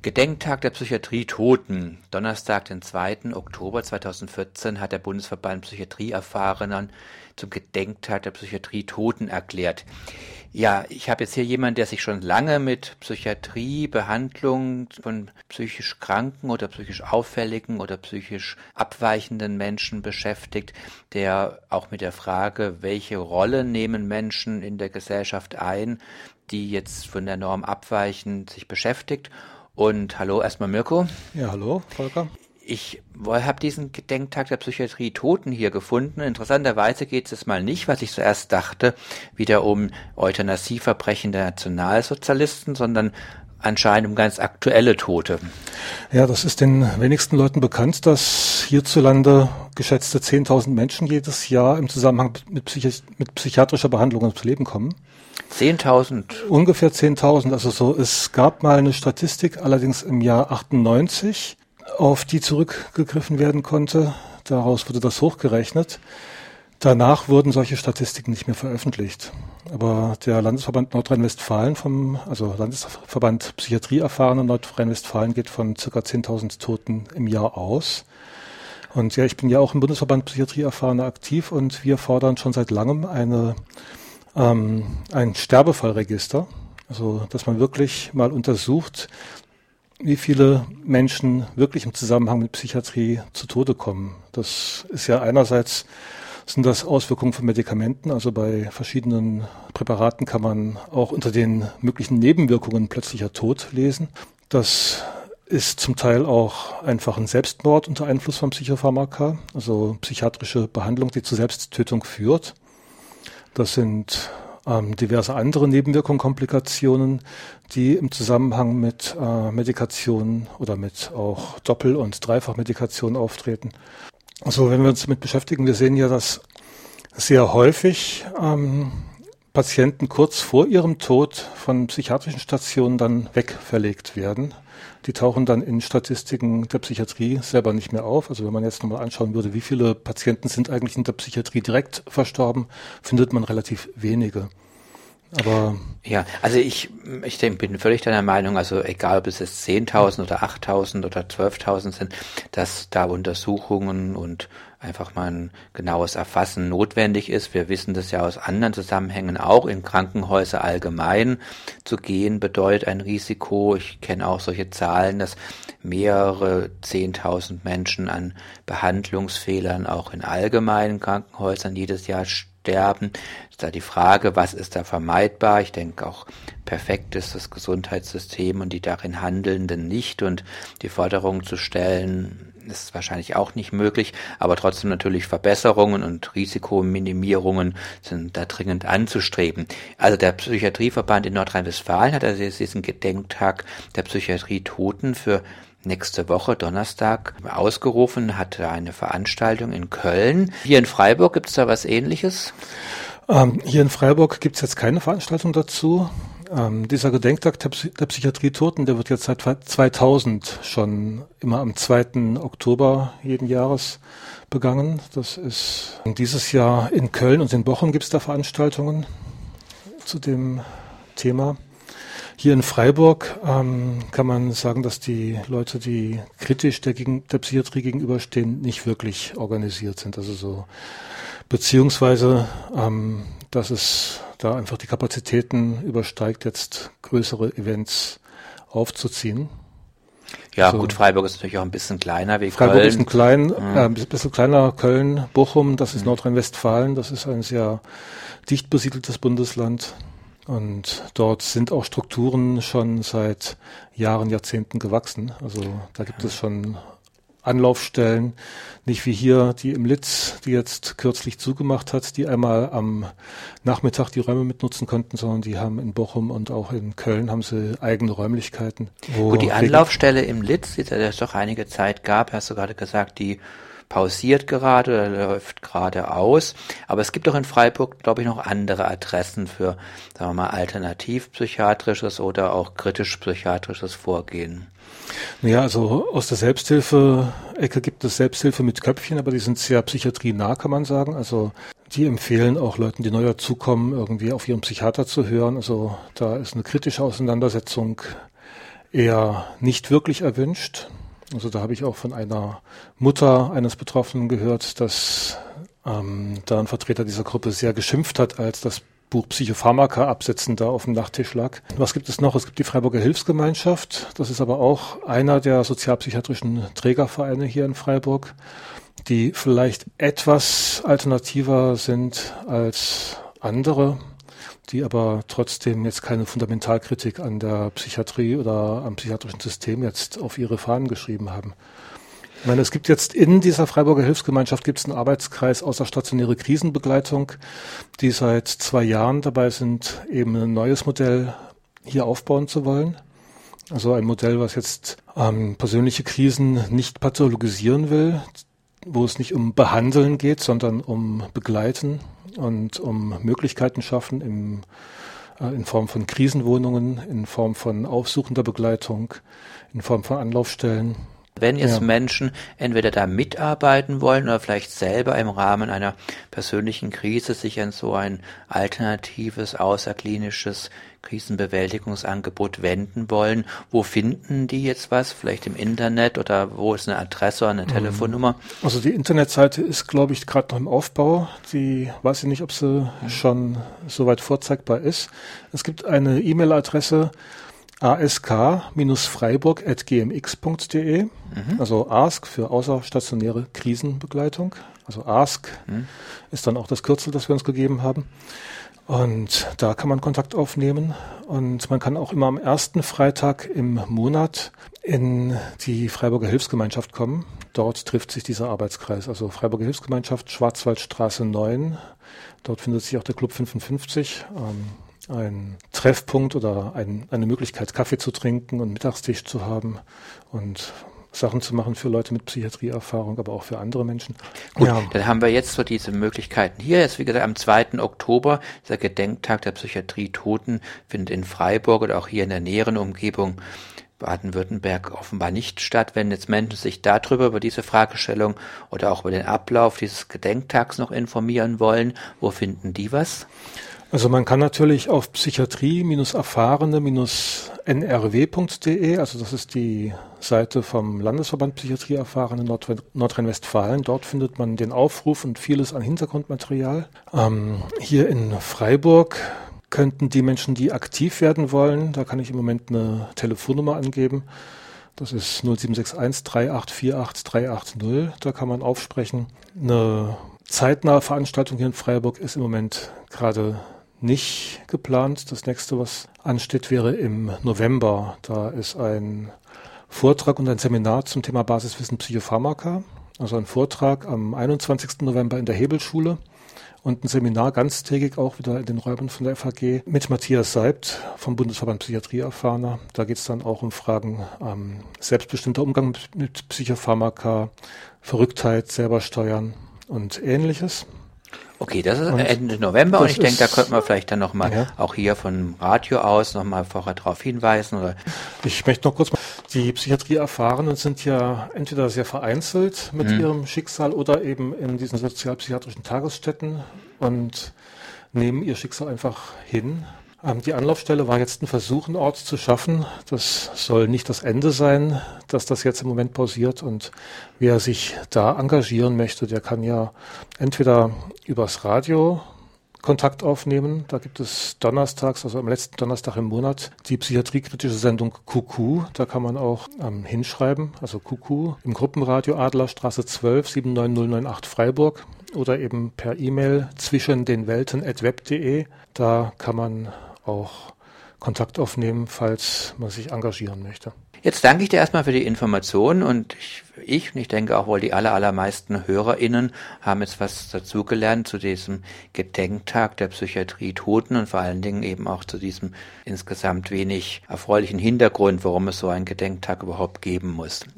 Gedenktag der Psychiatrie Toten. Donnerstag, den 2. Oktober 2014 hat der Bundesverband Psychiatrieerfahrenen zum Gedenktag der Psychiatrie Toten erklärt. Ja, ich habe jetzt hier jemanden, der sich schon lange mit Psychiatrie, Behandlung von psychisch kranken oder psychisch auffälligen oder psychisch abweichenden Menschen beschäftigt, der auch mit der Frage, welche Rolle nehmen Menschen in der Gesellschaft ein, die jetzt von der Norm abweichen, sich beschäftigt und hallo erstmal Mirko. Ja, hallo Volker. Ich habe diesen Gedenktag der Psychiatrie Toten hier gefunden. Interessanterweise geht es mal nicht, was ich zuerst dachte, wieder um Euthanasieverbrechen der Nationalsozialisten, sondern anscheinend um ganz aktuelle Tote. Ja, das ist den wenigsten Leuten bekannt, dass hierzulande geschätzte 10.000 Menschen jedes Jahr im Zusammenhang mit, Psychi mit psychiatrischer Behandlung ums Leben kommen. 10.000? Ungefähr 10.000. Also so, es gab mal eine Statistik, allerdings im Jahr 98, auf die zurückgegriffen werden konnte. Daraus wurde das hochgerechnet. Danach wurden solche Statistiken nicht mehr veröffentlicht. Aber der Landesverband Nordrhein-Westfalen vom, also Landesverband Psychiatrie erfahrene Nordrhein-Westfalen geht von circa 10.000 Toten im Jahr aus. Und ja, ich bin ja auch im Bundesverband Psychiatrie erfahrene aktiv und wir fordern schon seit langem eine ähm, ein Sterbefallregister, also dass man wirklich mal untersucht, wie viele Menschen wirklich im Zusammenhang mit Psychiatrie zu Tode kommen. Das ist ja einerseits sind das Auswirkungen von Medikamenten. Also bei verschiedenen Präparaten kann man auch unter den möglichen Nebenwirkungen plötzlicher Tod lesen. Das ist zum Teil auch einfach ein Selbstmord unter Einfluss von Psychopharmaka, also psychiatrische Behandlung, die zur Selbsttötung führt. Das sind ähm, diverse andere Nebenwirkungen, Komplikationen, die im Zusammenhang mit äh, Medikationen oder mit auch Doppel- und Dreifachmedikationen auftreten. Also wenn wir uns damit beschäftigen, wir sehen ja, dass sehr häufig ähm, Patienten kurz vor ihrem Tod von psychiatrischen Stationen dann wegverlegt werden die tauchen dann in Statistiken der Psychiatrie selber nicht mehr auf. Also wenn man jetzt nochmal anschauen würde, wie viele Patienten sind eigentlich in der Psychiatrie direkt verstorben, findet man relativ wenige. Aber ja, also ich, ich bin völlig deiner Meinung, also egal ob es jetzt 10.000 oder 8.000 oder 12.000 sind, dass da Untersuchungen und einfach mal ein genaues Erfassen notwendig ist. Wir wissen das ja aus anderen Zusammenhängen auch. In Krankenhäuser allgemein zu gehen bedeutet ein Risiko. Ich kenne auch solche Zahlen, dass mehrere Zehntausend Menschen an Behandlungsfehlern auch in allgemeinen Krankenhäusern jedes Jahr sterben. Ist da die Frage, was ist da vermeidbar? Ich denke auch perfekt ist das Gesundheitssystem und die darin Handelnden nicht und die Forderung zu stellen, ist wahrscheinlich auch nicht möglich, aber trotzdem natürlich Verbesserungen und Risikominimierungen sind da dringend anzustreben. Also der Psychiatrieverband in Nordrhein-Westfalen hat also diesen Gedenktag der Psychiatrie Toten für nächste Woche Donnerstag ausgerufen, hat eine Veranstaltung in Köln. Hier in Freiburg gibt es da was ähnliches? Ähm, hier in Freiburg gibt es jetzt keine Veranstaltung dazu. Ähm, dieser Gedenktag der, Psy der Psychiatrie Toten, der wird jetzt seit 2000 schon immer am 2. Oktober jeden Jahres begangen. Das ist dieses Jahr in Köln und in Bochum gibt es da Veranstaltungen zu dem Thema. Hier in Freiburg ähm, kann man sagen, dass die Leute, die kritisch der, gegen, der Psychiatrie gegenüberstehen, nicht wirklich organisiert sind. Also so beziehungsweise ähm, dass es da einfach die Kapazitäten übersteigt, jetzt größere Events aufzuziehen. Ja, also, gut, Freiburg ist natürlich auch ein bisschen kleiner wie Freiburg Köln. Freiburg ist ein klein, mhm. äh, ein bisschen kleiner, Köln, Bochum, das ist mhm. Nordrhein-Westfalen, das ist ein sehr dicht besiedeltes Bundesland. Und dort sind auch Strukturen schon seit Jahren, Jahrzehnten gewachsen. Also da gibt es schon Anlaufstellen, nicht wie hier die im Litz, die jetzt kürzlich zugemacht hat, die einmal am Nachmittag die Räume mitnutzen konnten, sondern die haben in Bochum und auch in Köln haben sie eigene Räumlichkeiten. Wo Gut, die Anlaufstelle im Litz, die es doch einige Zeit gab, hast du gerade gesagt, die pausiert gerade oder läuft gerade aus. Aber es gibt auch in Freiburg, glaube ich, noch andere Adressen für, sagen wir mal, alternativpsychiatrisches oder auch kritisch-psychiatrisches Vorgehen. Ja, also aus der Selbsthilfe-Ecke gibt es Selbsthilfe mit Köpfchen, aber die sind sehr psychiatrienah, kann man sagen. Also die empfehlen auch Leuten, die neu dazukommen, irgendwie auf ihren Psychiater zu hören. Also da ist eine kritische Auseinandersetzung eher nicht wirklich erwünscht. Also da habe ich auch von einer Mutter eines Betroffenen gehört, dass ähm, da ein Vertreter dieser Gruppe sehr geschimpft hat, als das Buch Psychopharmaka absetzen da auf dem Nachttisch lag. Was gibt es noch? Es gibt die Freiburger Hilfsgemeinschaft. Das ist aber auch einer der sozialpsychiatrischen Trägervereine hier in Freiburg, die vielleicht etwas alternativer sind als andere, die aber trotzdem jetzt keine Fundamentalkritik an der Psychiatrie oder am psychiatrischen System jetzt auf ihre Fahnen geschrieben haben. Ich meine, es gibt jetzt in dieser Freiburger Hilfsgemeinschaft gibt es einen Arbeitskreis außerstationäre Krisenbegleitung, die seit zwei Jahren dabei sind, eben ein neues Modell hier aufbauen zu wollen. Also ein Modell, was jetzt ähm, persönliche Krisen nicht pathologisieren will, wo es nicht um Behandeln geht, sondern um Begleiten und um Möglichkeiten schaffen im, äh, in Form von Krisenwohnungen, in Form von aufsuchender Begleitung, in Form von Anlaufstellen wenn jetzt ja. Menschen entweder da mitarbeiten wollen oder vielleicht selber im Rahmen einer persönlichen Krise sich an so ein alternatives, außerklinisches Krisenbewältigungsangebot wenden wollen, wo finden die jetzt was? Vielleicht im Internet oder wo ist eine Adresse oder eine mhm. Telefonnummer? Also die Internetseite ist, glaube ich, gerade noch im Aufbau. Die weiß ich nicht, ob sie mhm. schon soweit vorzeigbar ist. Es gibt eine E-Mail-Adresse, ask-freiburg.gmx.de, mhm. also ask für außerstationäre Krisenbegleitung. Also ask mhm. ist dann auch das Kürzel, das wir uns gegeben haben. Und da kann man Kontakt aufnehmen und man kann auch immer am ersten Freitag im Monat in die Freiburger Hilfsgemeinschaft kommen. Dort trifft sich dieser Arbeitskreis, also Freiburger Hilfsgemeinschaft Schwarzwaldstraße 9. Dort findet sich auch der Club 55. Ähm, ein Treffpunkt oder ein, eine Möglichkeit, Kaffee zu trinken und Mittagstisch zu haben und Sachen zu machen für Leute mit Psychiatrieerfahrung, aber auch für andere Menschen. Gut, ja. dann haben wir jetzt so diese Möglichkeiten hier. Jetzt, wie gesagt, am 2. Oktober, der Gedenktag der Psychiatrie Toten, findet in Freiburg oder auch hier in der näheren Umgebung Baden-Württemberg offenbar nicht statt. Wenn jetzt Menschen sich darüber, über diese Fragestellung oder auch über den Ablauf dieses Gedenktags noch informieren wollen, wo finden die was? Also man kann natürlich auf psychiatrie-erfahrene-nrw.de, also das ist die Seite vom Landesverband Psychiatrie Erfahrene Nordrhein-Westfalen. Dort findet man den Aufruf und vieles an Hintergrundmaterial. Ähm, hier in Freiburg könnten die Menschen, die aktiv werden wollen, da kann ich im Moment eine Telefonnummer angeben. Das ist 0761 3848 380. Da kann man aufsprechen. Eine zeitnahe Veranstaltung hier in Freiburg ist im Moment gerade nicht geplant. Das nächste, was ansteht, wäre im November. Da ist ein Vortrag und ein Seminar zum Thema Basiswissen Psychopharmaka. Also ein Vortrag am 21. November in der Hebelschule und ein Seminar ganztägig auch wieder in den Räumen von der FAG mit Matthias Seibt vom Bundesverband Psychiatrie erfahrener. Da geht es dann auch um Fragen ähm, selbstbestimmter Umgang mit, mit Psychopharmaka, Verrücktheit, selber steuern und ähnliches. Okay, das ist und Ende November und ich denke, da könnte man vielleicht dann nochmal ja. auch hier von Radio aus nochmal vorher darauf hinweisen. Oder ich möchte noch kurz mal, die Psychiatrie-Erfahrenen sind ja entweder sehr vereinzelt mit mhm. ihrem Schicksal oder eben in diesen sozialpsychiatrischen Tagesstätten und nehmen ihr Schicksal einfach hin die Anlaufstelle war jetzt ein Versuch, einen Ort zu schaffen. Das soll nicht das Ende sein, dass das jetzt im Moment pausiert. Und wer sich da engagieren möchte, der kann ja entweder übers Radio Kontakt aufnehmen. Da gibt es donnerstags, also am letzten Donnerstag im Monat, die psychiatriekritische Sendung Kuku. Da kann man auch ähm, hinschreiben, also Kuku im Gruppenradio Adlerstraße 12 79098 Freiburg oder eben per E-Mail zwischen den Welten at web.de. Da kann man auch Kontakt aufnehmen, falls man sich engagieren möchte. Jetzt danke ich dir erstmal für die Informationen und ich, ich und ich denke auch wohl die aller, allermeisten HörerInnen haben jetzt was dazugelernt zu diesem Gedenktag der Psychiatrie Toten und vor allen Dingen eben auch zu diesem insgesamt wenig erfreulichen Hintergrund, warum es so einen Gedenktag überhaupt geben muss.